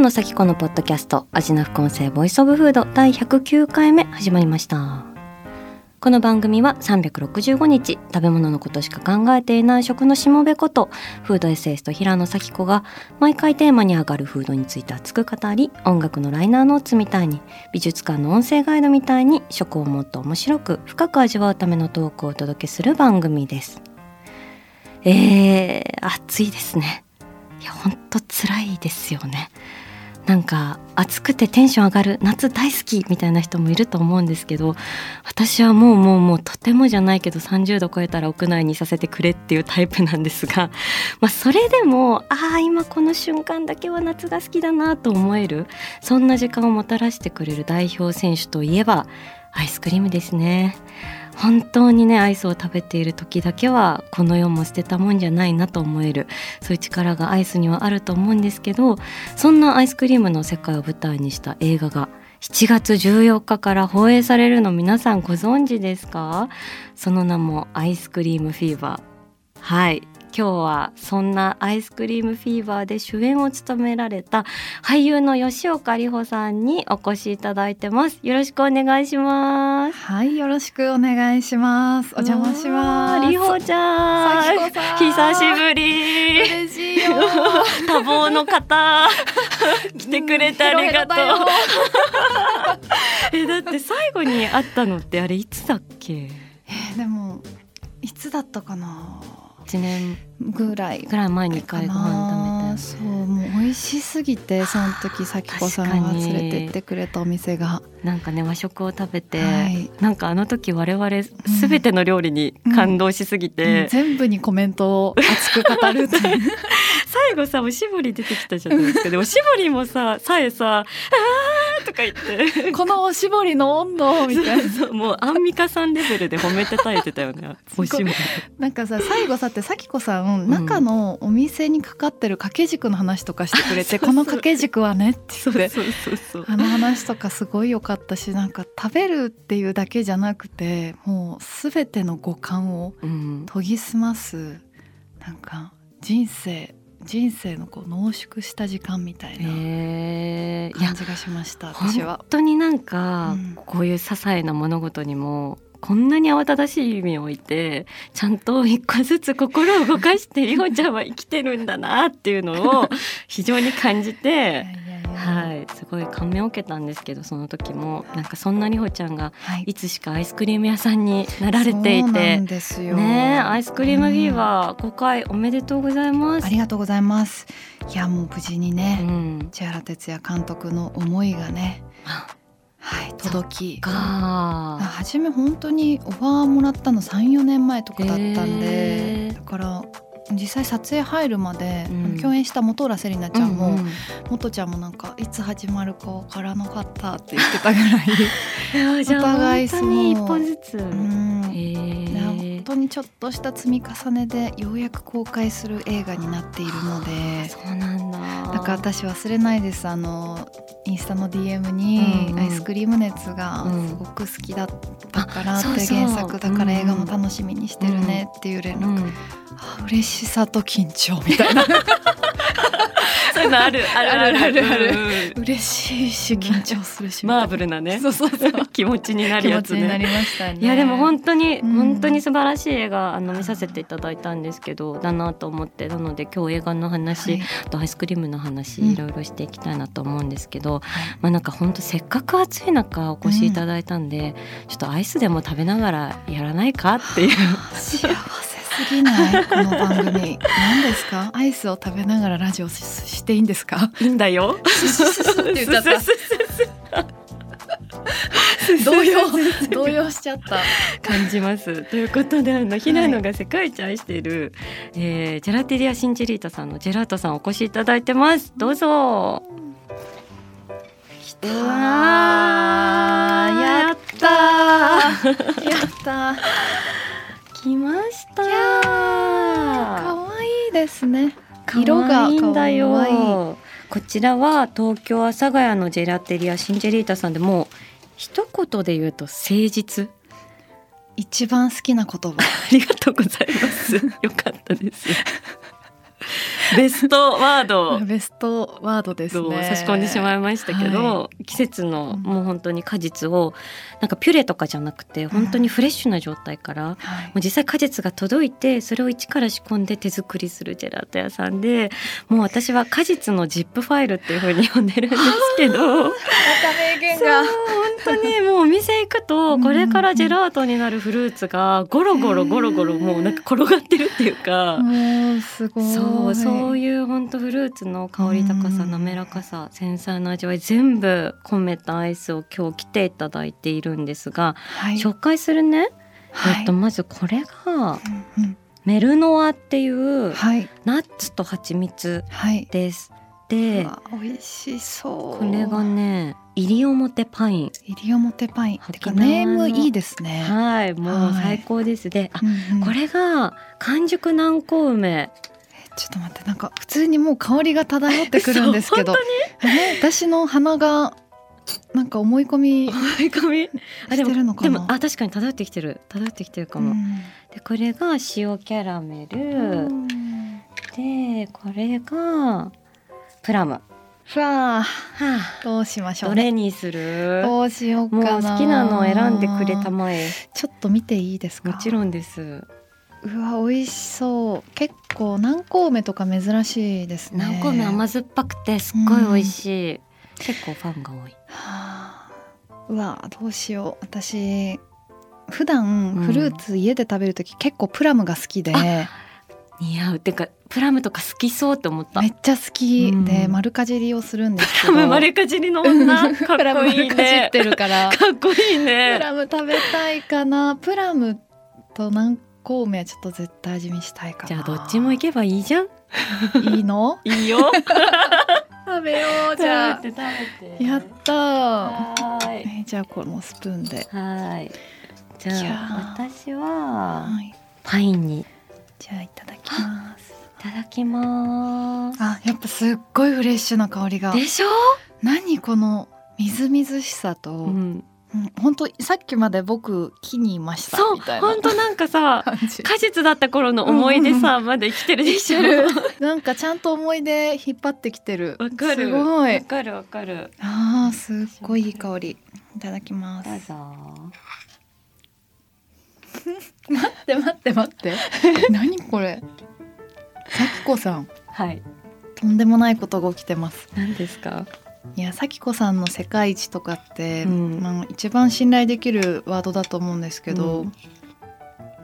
野紗季子のポッドキャスト味な副音声 Voice of Food 第109回目始まりました。この番組は365日食べ物のことしか考えていない食のしもべことフードエッセイスト平野紗季子が毎回テーマに上がるフードについて熱く語り音楽のライナーノーツみたいに美術館の音声ガイドみたいに食をもっと面白く深く味わうためのトークをお届けする番組です。えー、暑いですね。いやほんと辛いですよね。なんか暑くてテンション上がる夏大好きみたいな人もいると思うんですけど私はもうもうもうとてもじゃないけど30度超えたら屋内にさせてくれっていうタイプなんですが、まあ、それでもああ今この瞬間だけは夏が好きだなと思えるそんな時間をもたらしてくれる代表選手といえばアイスクリームですね。本当にねアイスを食べている時だけはこの世も捨てたもんじゃないなと思えるそういう力がアイスにはあると思うんですけどそんなアイスクリームの世界を舞台にした映画が7月14日から放映されるの皆さんご存知ですか？その名もアイスクリームフィーバー。はい。今日はそんなアイスクリームフィーバーで主演を務められた俳優の吉岡里帆さんにお越しいただいてますよろしくお願いしますはい、よろしくお願いします。お邪魔します。里帆ちゃん久しぶり嬉しいよ。多忙の方来てくれてありがとうえだって最後に会ったのってあれいつだっけえーでもいつだったかな。1年ぐらいぐらい前に一回ご飯食そうもう美味しすぎてその時咲子さんが連れてってくれたお店が、なんかね和食を食べて、はい。なんかあの時我々すべての料理に感動しすぎて、うん。全部にコメントを熱く語るって 最後さおしぼり出てきたじゃないですか。でおしぼりもささえさ「あー」とか言って。このおしぼりの温度みたいな。そうもうアンミカさんレベルで褒めてたえてたよね。おしぼり。なんかさ最後さって咲子さん中のお店にかかってる掛け軸の話とかしてくれて、そうそうこの掛け軸はねって言ってそうそうそう。あの話とかすごい良かったしなんか食べるっていうだけじゃなくてもう全ての五感をうん。研ぎ澄ますなんか人生人生のこう濃縮した時間みたいな感じがしました私は本。当になんか、うんこういう些細な物事にもこんなに慌ただしい意味を置いてちゃんと一個ずつ心を動かしてりほちゃんは生きてるんだなっていうのを 非常に感じて。いやいやはい、すごい感銘を受けたんですけどその時も。なんかそんなりほちゃんがはい。いつしかアイスクリーム屋さんになられていそうなてんですよ。ねえアイスクリームフィーバー5回おめでとうございます。ありがとうございます。いやもう無事にうね、ん、千原哲也監督の思いがねはい届き。か。初め本当にオファーもらったの34年前とかだったんへでー。だから実際撮影入るまで、うん。共演した本浦セリナちゃんも、うんうん。元ちゃんもなんかいつ始まるかわからなかったって言ってたぐらいお互 い本当に一本ずつ。うん。本当にちょっとした積み重ねでようやく公開する映画になっているので。そうなんだ。だから私忘れないです。あのインスタの DM にうんうん。アイスクリーム熱がうんすごく好きだったからって原作だから映画もうん楽しみにしてるねっていう連絡、うん、あ嬉しさと緊張みたいな。そういうのあるあるある。あるあるうん。嬉しいし緊張するしマーブルなね。そうそうそう。気持ちになる気やつね。ましたね。いやでも本当に、うん。本当に素晴らしい映画あの見させていただいたんですけどだなと思ってなので今日映画の話、はい。あとアイスクリームの話、うん。いろいろしていきたいなと思うんですけど、まあなんか本当せっかく暑い中お越しいただいたんで、ちょっとアイスでも食べながらやらないかっていう。幸せすぎない？この番組何ですか？アイスを食べながらラジオししていいんですか？いいんだよ。って言っちゃった動揺動揺しちゃった感じます。ということであのひなのが世界一愛している、えージェラテリアシンジェリータさんのジェラートさんお越しいただいてます。どうぞ。うわーやったーやったー来ました。可愛いですね。色色ががいいんだよ。可愛い。こちらは東京阿佐ヶ谷のジェラテリアシンジェリータさんでもう一言で言うと誠実。一番好きな言葉。ありがとうございます。よかったです ベストワード。ベストワードですをね差し込んでしまいましたけど、は季節のうん。もう本当に果実をなんかピュレとかじゃなくて本当にフレッシュな状態から、もはい、う実際果実が届いてそれを一から仕込んで手作りするジェラート屋さんでもう私は果実のジップファイルっていう風に呼んでるんですけどまた名言そうが本当にもうお店行くとこれからジェラートになるフルーツがゴロゴロゴロゴロもうなんか転がってるっていうか。もうすごい。そうそういいう本当フルーツの香り高さうん滑らかさ繊細な味わい全部込めたアイスを今日来ていただいているんですが、はい、紹介するね、はい。えっとまずこれがうんうんメルノアっていうはい。ナッツと蜂蜜はい。です。で美味しそう。これがね西表パイン。西表パイン。てかネームいいですね、はい。もうはい。最高です、であうんうん。これが完熟南高梅ちょっと待ってなんか普通にもう香りが漂ってくるんですけど。え私の鼻がなんか思い込み思い込み？してるのかな？もあ確かに漂ってきてる。漂ってきてるかも、でこれが塩キャラメうル、ん。でこれがプラム。はふわああ。どうしましょうどれにする？どうしようもうかな好きなのを選んでくれたまえ。ちょっと見ていいですか？もちろんですうわ美味しそう。結構南高梅とか珍しいですね。南高梅甘酸っぱくてすっごい美味しい、結構ファンが多い。はあ。うわどうしよう。私普段フルーツ家で食べる時、結構プラムが好きで。似合う。ってかプラムとか好きそうって思った。めっちゃ好き。で、うん。丸かじりをするんですけ多ど分丸かじりの女。か っプラムこいい丸かじっねてるから。かっこいいプねラム食べたいかな。プラムと南高梅はちょっと絶対味見したいかなじゃあどっちも行けばいいじゃんいいのいいよ食べようじゃあ食べて食べてやったはいえじゃあこのスプーンで、はいじゃあ私ははい、パインにじゃあいただきますいただきますあやっぱすっごいフレッシュな香りがでしょ何このみずみずしさと、うん本当さっきまで僕木にいましたそうみたいな。本当なんかさ 果実だった頃の思い出さまだ生きてるでしょ。なんかちゃんと思い出引っ張ってきてる。わかる。わかるわかる。あーすっごいいい香り。いただきます。どうぞ。待って待って待って。何これ？さきこさん。はい。とんでもないことが起きてます。何ですか？いやさきこさんの世界一とかって、うん。まあ、一番信頼できるワードだと思うんですけど、うん。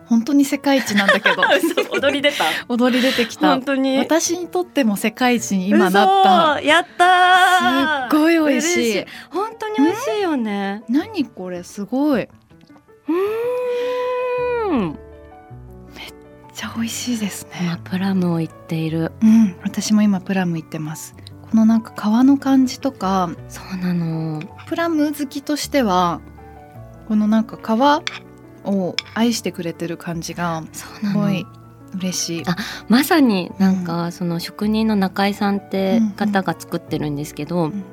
本当に世界一なんだけど。嘘踊り出た。踊り出てきた。本当に。私にとっても世界一に今なった。嘘やったー。すっごい美味しい。嬉本当に美味しいよね。何これ？すごい。めっうーん。ちゃ美味しいです今ねプラムを言っている。うん。私も今プラム行ってますこのなんか皮の感じとかそうなの。プラム好きとしてはこのなんか皮を愛してくれてる感じがすごい嬉しい。あまさになんかその職人の中井さんってうん方が作ってるんですけど、ん。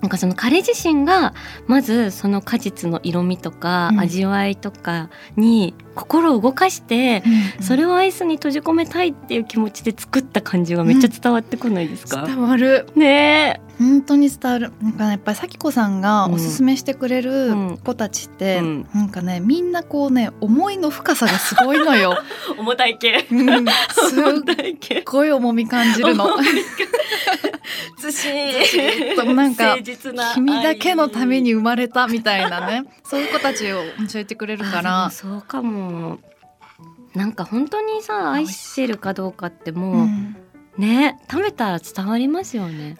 なんかその彼自身がまずその果実の色味とかうん。味わいとかに心を動かして、それををアイスに閉じ込めたいっていう気持ちで作った感じがめっちゃ伝わってこないですか、伝わる。ね本当に伝わる。なんかやっぱり咲子さんがおすすめしてくれるうん。子たちって、うん。なんかねみんなこうね思いの深さがすごいのよ。え 重たい系。うん。すっごい重み感じるの。ずしっとなんか誠実な君だけのために生まれたみたいなね。そういう子たちを教えてくれるかあらそうかもなんか本当にさ愛してるかどうかってうもう、ん。ね食べたら伝わりますよね。伝わ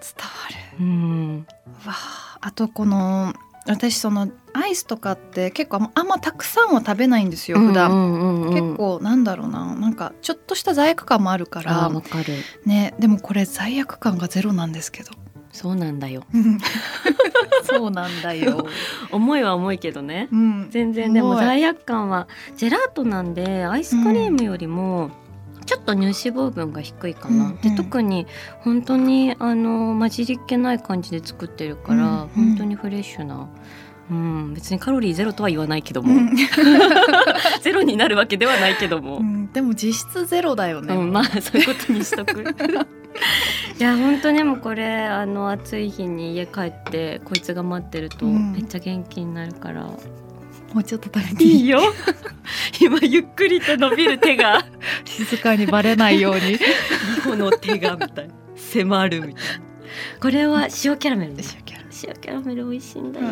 る。うん。わああとこの私そのアイスとかって結構あんまたくさんは食べないんですよ普段、うんうん結構なんだろうな。なんかちょっとした罪悪感もあるかあらねでもこれ罪悪感がゼロなんですけどそうなんだよ。そうなんだよ、重いは重いけどね。うん、全然でも罪悪感はジェラートなんでアイスクリームよりもちょっと乳脂肪分が低いかな、うんうん。で特に本当にあの混じりっ気ない感じで作ってるから、うんうん。本当にフレッシュな、うん、別にカロリーゼロとは言わないけども、うん。ゼロになるわけではないけども、うんでも実質ゼロだよね、うん、まあそういうことにしとく。いや本当にもうこれあの暑い日に家帰ってこいつが待ってるとうん。めっちゃ元気になるから、もうちょっと食べて。いいよ。今ゆっくりと伸びる手が。静かにバレないように。リホの手がみたいな。迫るみたいな。これは塩キャラメルね。塩キャラ。メル美味しいんだよ、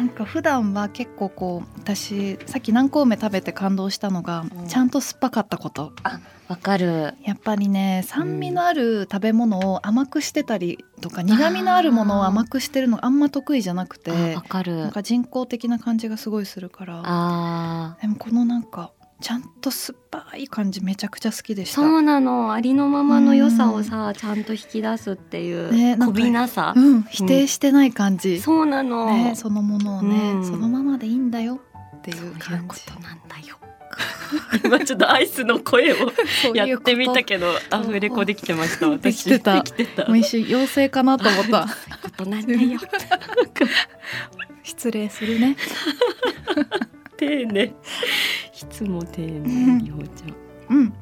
なんか普段は結構こう私さっき南高梅食べて感動したのが、うん。ちゃんと酸っぱかったこと。わかる。やっぱりね酸味のある食べ物を甘くしてたりとか、苦味のあるものを甘くしてるのあんま得意じゃなくてあわかる。なんか人工的な感じがすごいするから。でもこのなんかちゃんと酸っぱい感じめちゃくちゃ好きでした。そうなの。ありのままの良さをさちゃんと引き出すっていう、ねなんかなさ、うん、否定してない感じ、そうなの、ね、そのものをね、うん。そのままでいいんだよっていそういうう感じことなんだよ。今ちょっとアイスの声をそうやってみたけどアフレコできてました私できてた。できてた。もう一瞬妖精かなと思った。ことなんだよ。失礼するね丁寧。いつも丁うん寧りほちゃんうん。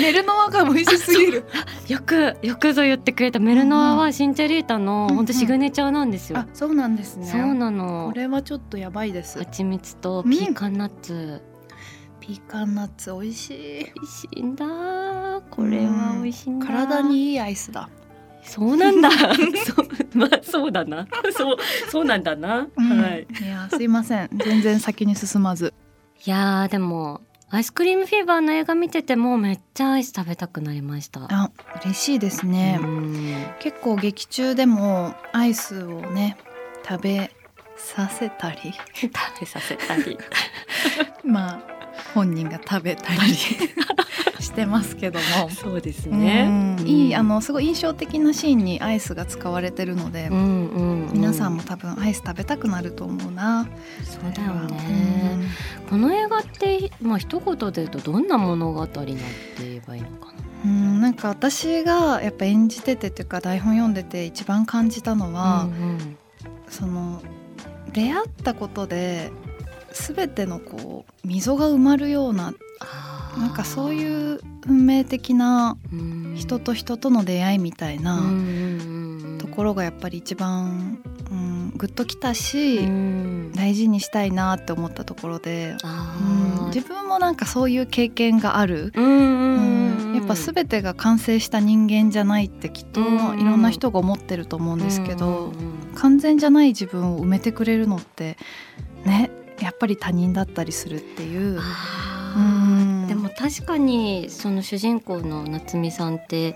寝るのはが美味しすぎる。よくよくぞ言ってくれたメルノアはシンチェリータのうん本当シグネチャーなんですよ、あそうなんですね。そうなの。これはちょっとやばいです。蜂蜜とピーカンナッツ、ピーカンナッツ美味しい。美味しいんだこれは美味しいんだ体にいいアイスだそうなんだ。そうまあそうだな。そうそうなんだな、はい。いやすいません。全然先に進まず。いやーでもアイスクリームフィーバーの映画見ててもめっちゃアイス食べたくなりました。あ嬉しいですね、うん。結構劇中でもアイスをね食べさせたり。食べさせたり。まあ本人が食べたりしてますけども。そうですうんね。いいあのすごい印象的なシーンにアイスが使われてるので、うんうんうん皆さんも多分アイス食べたくなると思うな。そうだよね。この映画ってまあ一言で言うとどんな物語なんて言えばいいのかな。うん、うんなんか私がやっぱ演じててっていうか台本読んでて一番感じたのは、うんその出会ったことで全てのこう溝が埋まるようななんかそういう運命的なうん人と人との出会いみたいうんなところがやっぱり一番、うん、グッときたし、うん。大事にしたいなって思ったところで、あうん、ー自分もなんかそういう経験がある。うんやっぱ全てが完成した人間じゃないってきっというん。ろんな人が思ってると思うんですけど、完全じゃない自分を埋めてくれるのってねやっぱり他人だったりするっていう。でも確かにその主人公の夏美さんって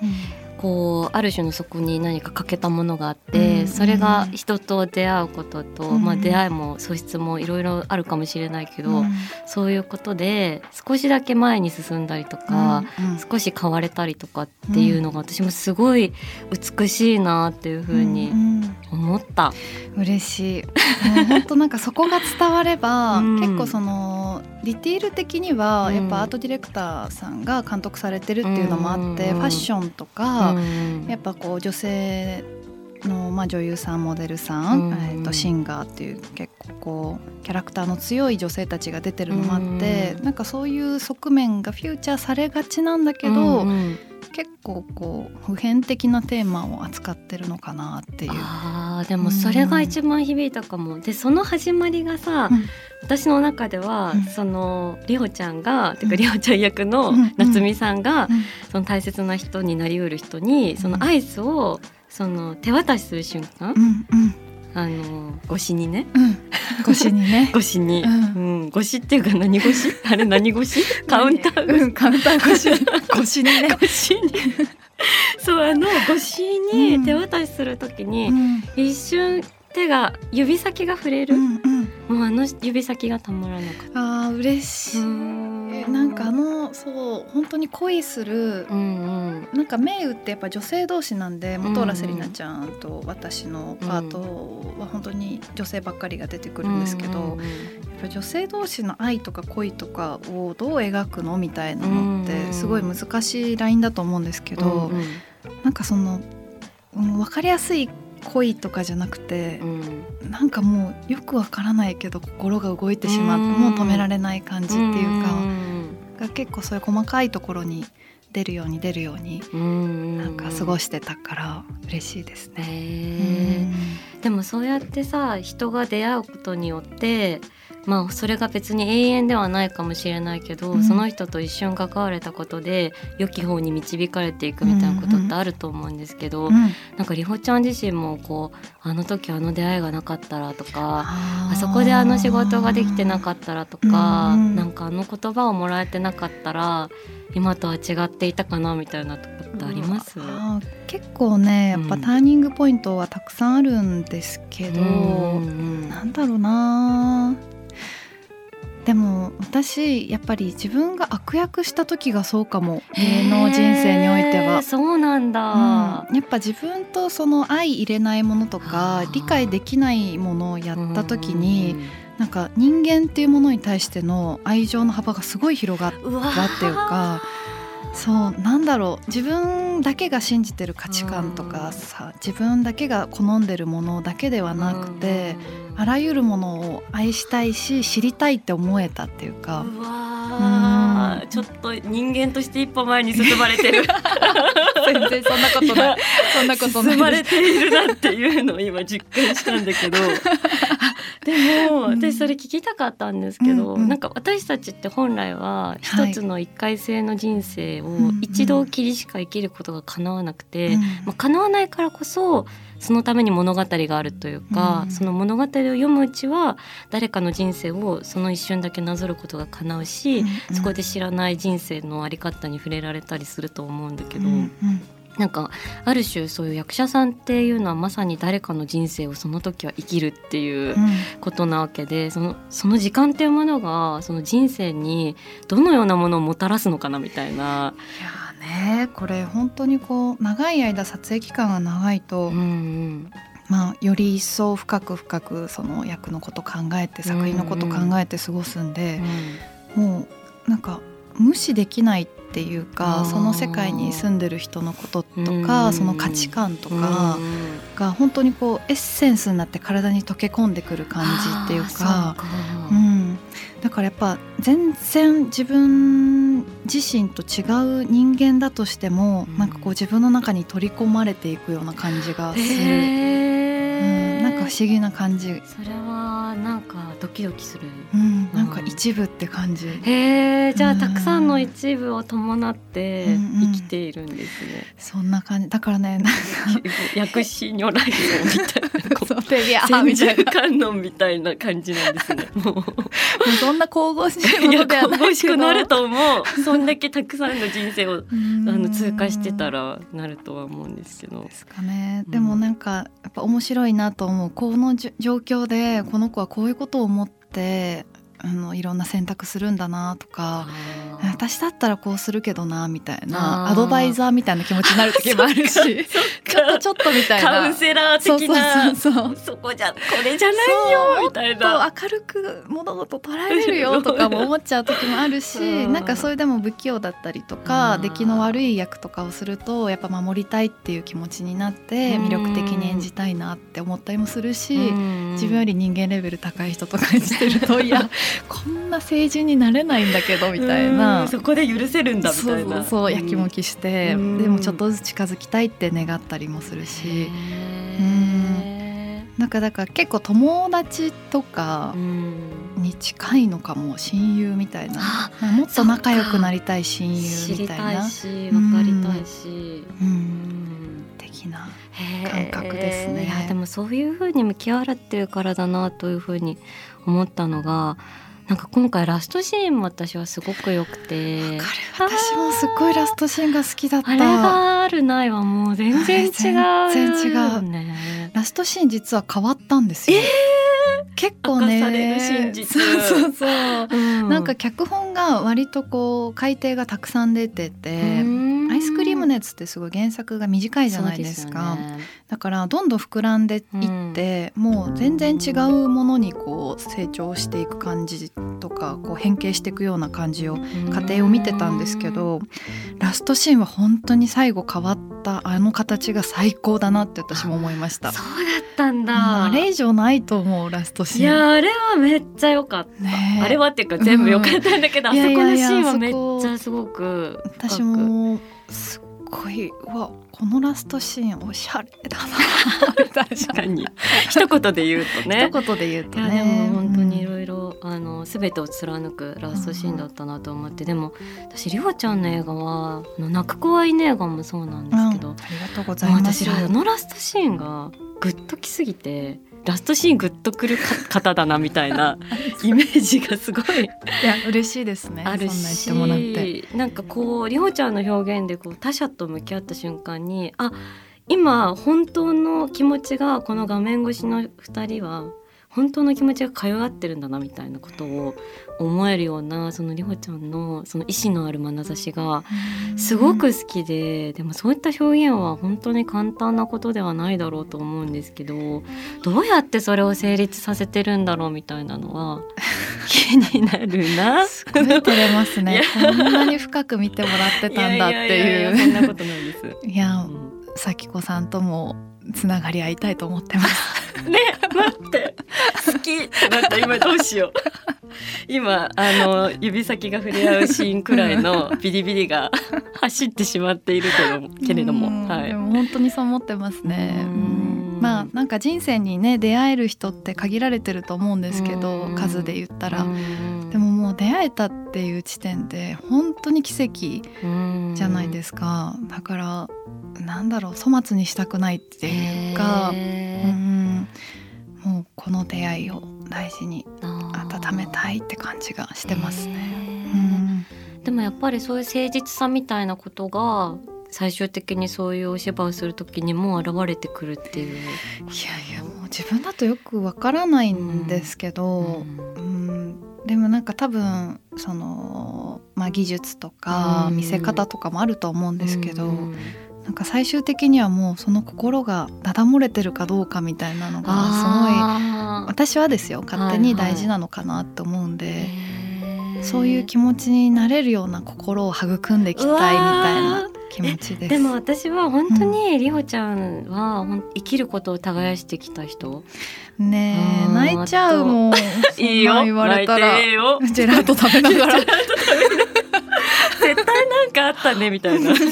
こうある種のそこに何か欠けたものがあって、うん。それが人と出会うことと、うん。まあ、出会いも素質もいろいろあるかもしれないけど、うん。そういうことで少しだけ前に進んだりとか、うん。少し変われたりとかっていうのが私もすごい美しいなっていうふうにん思った。嬉しい。本当なんかそこが伝われば、うん。結構そのディティール的にはうん。やっぱアートディレクターさんが監督されてるっていうのもあって、うん。ファッションとか、うん。やっぱこう女性の、まあ、女優さんモデルさん、うん。えー、とシンガーっていう結構こうキャラクターの強い女性たちが出てるのもあって、なんかそういう側面がフューチャーされがちなんだけど、うんうん結構こう普遍的なテーマを扱ってるのかなっていう。あーでもそれが一番響いたかも。でその始まりがさ、うん。私の中では、うん。そのりほちゃんが、てうん。かりほちゃん役のうん。夏美さんが、うん。その大切な人になりうる人にそのアイスをその手渡しする瞬間、うん。うん。あの越しにねうん、越しにね。越しに、ううん。越しっていうか何越し？あれ何越し？カウンターうん、カウンター越し。越しにね、越しに。そうあの越しに手渡しするときに、うん。一瞬手が指先が触れる、うんうん。もうあの指先がたまらなかっあー嬉しい、たなんかあのそう本当に恋するうんうん。なんかメイウってやっぱ女性同士なんでん本浦セリナちゃんと私のパートは本当に女性ばっかりが出てくるんですけど、うんうんうん。やっぱ女性同士の愛とか恋とかをどう描くのみたいなのってすごい難しいラインだと思うんですけど、うんうん。なんかその、うん、分かりやすい恋とかじゃなくてう、ん。なんかもうよくわからないけど心が動いてしまって、うん。もう止められない感じっていうか、ん。が結構そういう細かいところに出るように出るようにうんなんか過ごしてたから嬉しいですね。でもそうやってさ人が出会うことによってまあそれが別に永遠ではないかもしれないけど、うん。その人と一瞬関われたことで良き方に導かれていくみたいなことってあると思うんですけど、うん。なんかりほちゃん自身もこうあの時あの出会いがなかったらとかああそこであの仕事ができてなかったらとか、うんうんなんかあの言葉をもらえてなかったら今とは違っていたかなみたいなとこってあります、あー結構ねやっぱうんターニングポイントはたくさんあるんですけど、うんうんなんだろうなでも私やっぱり自分が悪役した時がそうかも芸能人生においては。そうなんだ、うん、やっぱ自分とその相入れないものとあかー理解できないものをやった時うんになんか人間っていうものに対しての愛情の幅がすごい広がったっていうかそうなんだろう。自分だけが信じてる価値観とかさ自分だけが好んでるものだけではなくてあらゆるものを愛したいし知りたいって思えたっていうか。うちょっと人間として一歩前に進まれてる。全然そんなことない。そんなことない。進まれているなっていうのを今実感したんだけど でもうん。私それ聞きたかったんですけど、うんうん。なんか私たちって本来ははい。一つの一回性の人生をうんうん。一度きりしか生きることが叶わなくて、うん。まあ、叶わないからこそそのために物語があるというか、うん。その物語を読むうちは誰かの人生をその一瞬だけなぞることが叶うし、うん。そこで知らない人生のあり方に触れられたりすると思うんだけど、うんうんなんかある種そういう役者さんっていうのはまさに誰かの人生をその時は生きるっていううん。ことなわけでそのその時間っていうものがその人生にどのようなものをもたらすのかなみたいな。いやーねこれ本当にこう長い間撮影期間が長いと、うんうん。まあ、より一層深く深くその役のこと考えて作品のこと考えて過ごすんで、もうなんか無視できないっていうかその世界に住んでる人のこととうん。かその価値観とかが本当にこうエッセンスになって体に溶け込んでくる感じっていうあか。うん、だからやっぱ全然自分自身と違う人間だとしても、うん。なんかこう自分の中に取り込まれていくような感じがする、なんか不思議な感じ、それはなんかドキドキする。うん、な。んか一部って感じ、へえじゃうん。あたくさんの一部を伴ってうんうん。生きているんですね。そんな感じ。だからねなんか薬師如来像みたいなこう 観音みたいな。感じなんですね。もう。もうそんな神々しいものではしくなると思う。そんだけたくさんの人生を うん。あの通過してたらなるとは思うんですけど。で。すかね、うん。でもなんかやっぱ面白いなと思うこの状況でこの子はこういうことを思ってあのいろんな選択するんだなとか私だったらこうするけどなみたいなアドバイザーみたいな気持ちになる時もあるしちょっとちょっとみたいな。カウンセラー的なそうそうそうそこじゃこれじゃないよみたいな。と明るく物事捉えれるよとかも思っちゃう時もあるし うん。なんかそれでも不器用だったりとかうん。出来の悪い役とかをするとやっぱ守りたいっていう気持ちになって魅力的に演じたいなって思ったりもするし自分より人間レベル高い人とか演じてるといやこんな成人になれないんだけどみたいな。うんそこで許せるんだみそうたいな。そうそうやきもきして、うん。でもちょっとずつ近づきたいって願ったりもするし、へなんかだから結構友達とーかうん。に近いのかも親友みたいな。あまあもっと仲良くなりたい親友知りみたいなたいし分かりたいし。ううん。ん的な感覚ですね。いやでもそういう風に向き合われてるからだなという風に思ったのがなんか今回ラストシーンも私はすごく良くて。私もすっごいラストシーンが好きだったあれがあるないはもう全然違うね全然違うねララストシーン実は変わったんですよ。結構ね。そうそうそう、うん。なんか脚本が割とこう改訂がたくさん出てて、アイスクリーム熱ってすごい原作が短いじゃないですか。ね。だからどんどん膨らんでいって、もう全然違うものにこう成長していく感じとかこう変形していくような感じを過程を見てたんですけどラストシーンは本当に最後変わったあの形が最高だなって私も思いました。そうだったんだ、うんあれ以上ないと思うラストシーン。いやあれはめっちゃ良かった、ねえ。あれはっていうか全部良かったんだけど、うん。あそこのシーンはめっちゃすごく私もすっごいうわこのラストシーンおしゃれだな。確かに。一言で言うとね。一言で言うとね。でも本当にいうん。ろいろあの全てを貫くラストシーンだったなと思って、でも私りほちゃんの映画は泣く子は犬映画もそうなんですけど、うん。ありがとうございます。私あのラストシーンがグッときすぎてラストシーングッとくるか方だなみたいな イメージがすごいいや嬉しいですねあるそんな言っしてもらってなんかこうりほちゃんの表現でこう他者と向き合った瞬間にあ今本当の気持ちがこの画面越しの2人は本当の気持ちが通い合ってるんだなみたいなことを思えるようなそのりほちゃんのその意志のある眼差しがすごく好きででもそういった表現は本当に簡単なことではないだろうと思うんですけどどうやってそれを成立させてるんだろうみたいなのは 気になるな。すごい照れますいねや。こんなに深く見てもらってたんだってやややいうやそんなことないです。いやうん。咲子さんともつながり合いたいと思ってます。ね待って。好きってなった今どうしよう。今あの指先が触れ合うシーンくらいのビリビリが走ってしまっているけどけれども、うん。はい。でも本当にそう思ってますね。まあなんか人生にね出会える人って限られてると思うんですけどうん。数で言ったら。うん。でも出会えたっていう時点で本当に奇跡うんじゃないですか。だからなんだろう粗末にしたくないっていうか、うへん、もうこの出会いを大事にー温めたいって感じがしてますね。へうーんでもやっぱりそういう誠実さみたいなことが最終的にそういうお芝居をする時にも現れてくるっていう。いやいやもう自分だとよくわからないんですけど、うん、でもなんか多分その、まあ、技術とかうん。見せ方とかもあると思うんですけど、うん。なんか最終的にはもうその心がだだ漏れてるかどうかみたいなのがすごい私はですよ勝手に大事なのかなと思うんで、へー。そういう気持ちになれるような心を育んでいきたいみたいな気持ちです。でも私は本当にりほちゃんはほん生きることを耕してきた人。ねえうん泣いちゃうもん。そんなん言われたら。ジェラート食べながら。絶対なんかあったねみたいな。なんか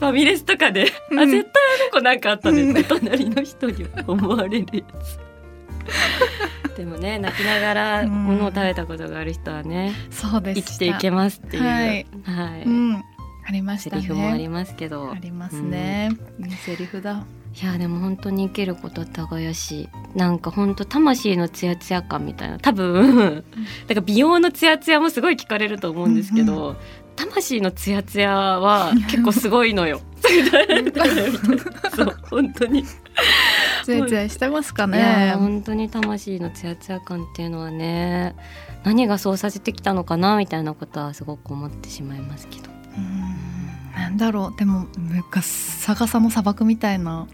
ファミレスとかで、うん。あ絶対あの子なんかあったね。ってう隣の人に思われるやつ。でもね泣きながらうん。物を食べたことがある人はね、そうです生きていけますっていう、ははいい。うん、ありましセたね。リフもありますけどありますね。いいセリフだ。いやでも本当に生きること耕しなんか本当魂のツヤツヤ感みたいな多分だから美容のツヤツヤもすごい聞かれると思うんですけど、う魂のツヤツヤは結構すごいのよ。そう本当に、つやつやしてますかね。本当に魂のツヤツヤ感っていうのはね何がそうさせてきたのかなみたいなことはすごく思ってしまいますけど。うん。なんだろう。でも昔逆さの砂漠みたいな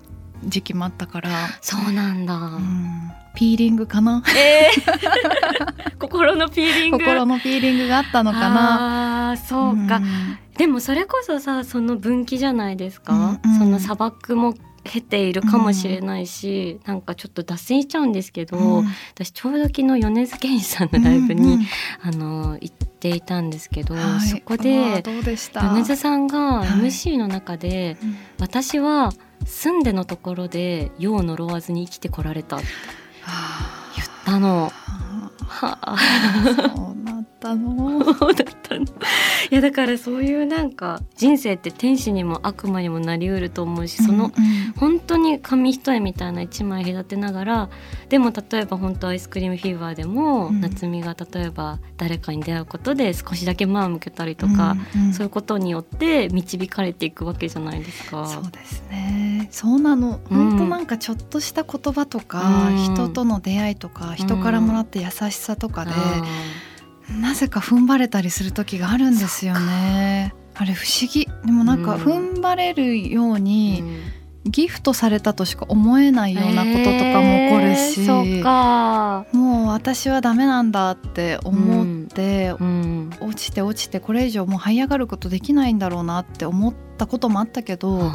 時期もあったから、そうなんだ。うん。ピーリングかな？えー。心のピーリング？心のピーリングがあったのかな。あーそうか、ん。でもそれこそさその分岐じゃないですか、うんうん。その砂漠も経ているかもしれないし、なんかちょっと脱線しちゃうんですけど、うん。私ちょうど昨日米津玄師さんのライブに、うんうんあの行っていたんですけど、はいそこでどうでした？米津さんがはい。MC の中で、うん。私は住んでのところで世を呪わずに生きてこられたっては言ったの。あはあ。そうだったったの。だったの。いやだからそういうなんか人生って天使にも悪魔にもなりうると思うしその、うんうん。本当に紙一重みたいな一枚隔てながらでも例えば本当アイスクリームフィーバーでも、うん。夏美が例えば誰かに出会うことで少しだけ前を向けたりとか、うんうん。そういうことによって導かれていくわけじゃないですか。そうですね。そうなの。うん。本当なんかちょっとした言葉とか、うん。人との出会いとか人からもらった優しさとかで、あなぜか踏ん張れたりする時があるんですよね。あれ不思議。でもなんかうん。踏ん張れるようーに、うん。ギフトされたとしか思えないようなこととかも起こるし、えーもう私はダメなんだって思って、うん、落ちて落ちてこれ以上もう這い上がることできないんだろうなって思ったこともあったけど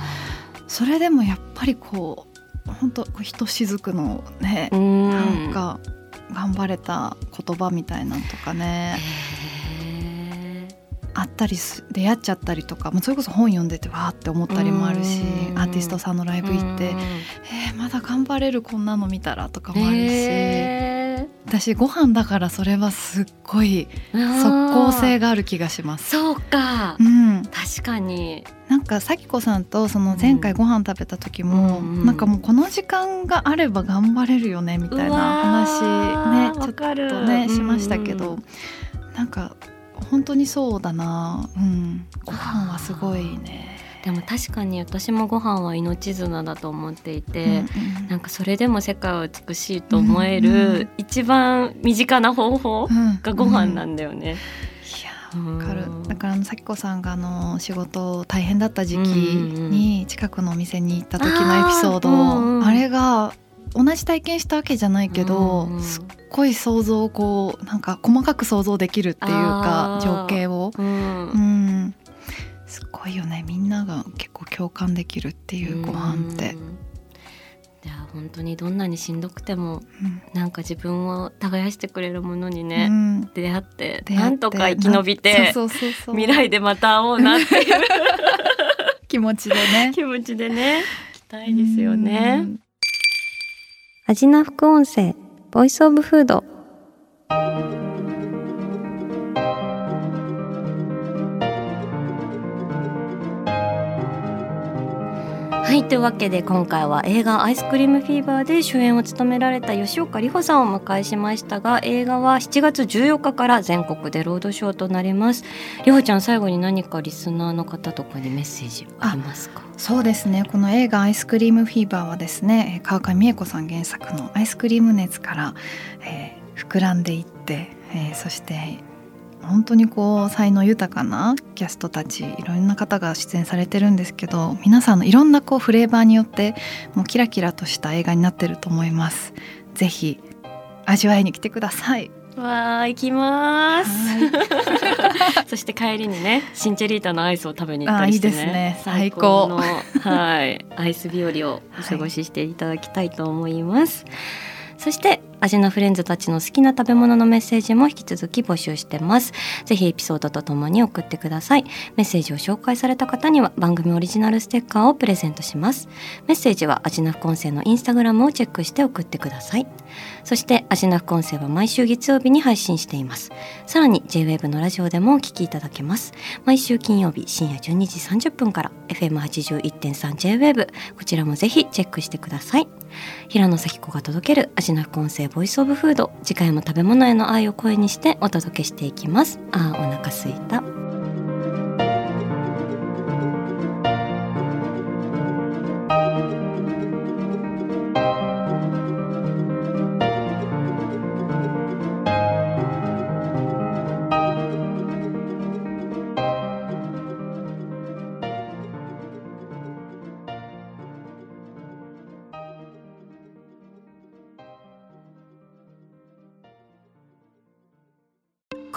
それでもやっぱりこう本当ひとしずくのね、うん。なんか頑張れた言葉みたいなんとかね、あったりす出会っちゃったりとか、まあ、それこそ本読んでてわーって思ったりもあるしうん。アーティストさんのライブ行ってうん「えーまだ頑張れるこんなの見たら」とかもあるし、へ私ご飯だからそれはすっごいー。即効性がある気がします。そうか。うん、確かに。なんか咲子さんとその前回ご飯食べた時も、うんなんかもうこの時間があれば頑張れるよねみたいな話ねちょっとねしましたけうどんなんか本当にそうだな。うん。ご飯はすごいねでも確かに私もご飯は命綱だと思っていうんて、うん。なんかそれでも世界は美しいと思えうんうるん。一番身近な方法うんがご飯なうんんだよね。いやわかる。うんだからあの咲子さんがあの仕事大変だった時期に近くのお店に行った時のエピソードうんうんあれが同じ体験したわけじゃないけど、うんうん。すっごい想像をこうなんか細かく想像できるっていうか情景を、うん。うん、すごいよね。みんなが結構共感できるっていうご飯って。う。んいや本当にどんなにしんどくてもうん。なんか自分を耕してくれるものにうね、ん。出会ってなんとか生き延びて未来でまた会おうなっていう。気持ちでね。気持ちでね来たいですよね。うん。アジナ副音声ボイスオブフードはいというわけで今回は映画「アイスクリームフィーバー」で主演を務められた吉岡里帆さんをお迎えしましたが映画は7月14日から全国でロードショーとなります。里帆ちゃん最後に何かリスナーの方とかにメッセージありますか？そうですね。この映画「アイスクリームフィーバー」はですね川上美恵子さん原作のアイスクリーム熱から、えー膨らんでいって、えーそして本当にこう才能豊かなキャストたちいろんな方が出演されてるんですけど皆さんのいろんなこうフレーバーによってもうキラキラとした映画になってると思います。ぜひ味わいに来てください。わー行きますはい。そして帰りにねシンチェリータのアイスを食べに行ったありしてねいいですね。最高のはいアイス日和をお過ごししていただきたいと思います、そして味のフレンズたちの好きな食べ物のメッセージも引き続き募集してます。ぜひエピソードとともに送ってください。メッセージを紹介された方には番組オリジナルステッカーをプレゼントします。メッセージは味の副音声のインスタグラムをチェックして送ってください。そして味の副音声は毎週月曜日に配信しています。さらに JWAVE のラジオでもお聞きいただけます。毎週金曜日深夜12時30分から FM81.3JWAVE こちらもぜひチェックしてください。平野咲子が届ける味の副音声ボイスオブフード。次回も食べ物への愛を声にしてお届けしていきます。あーお腹すいた。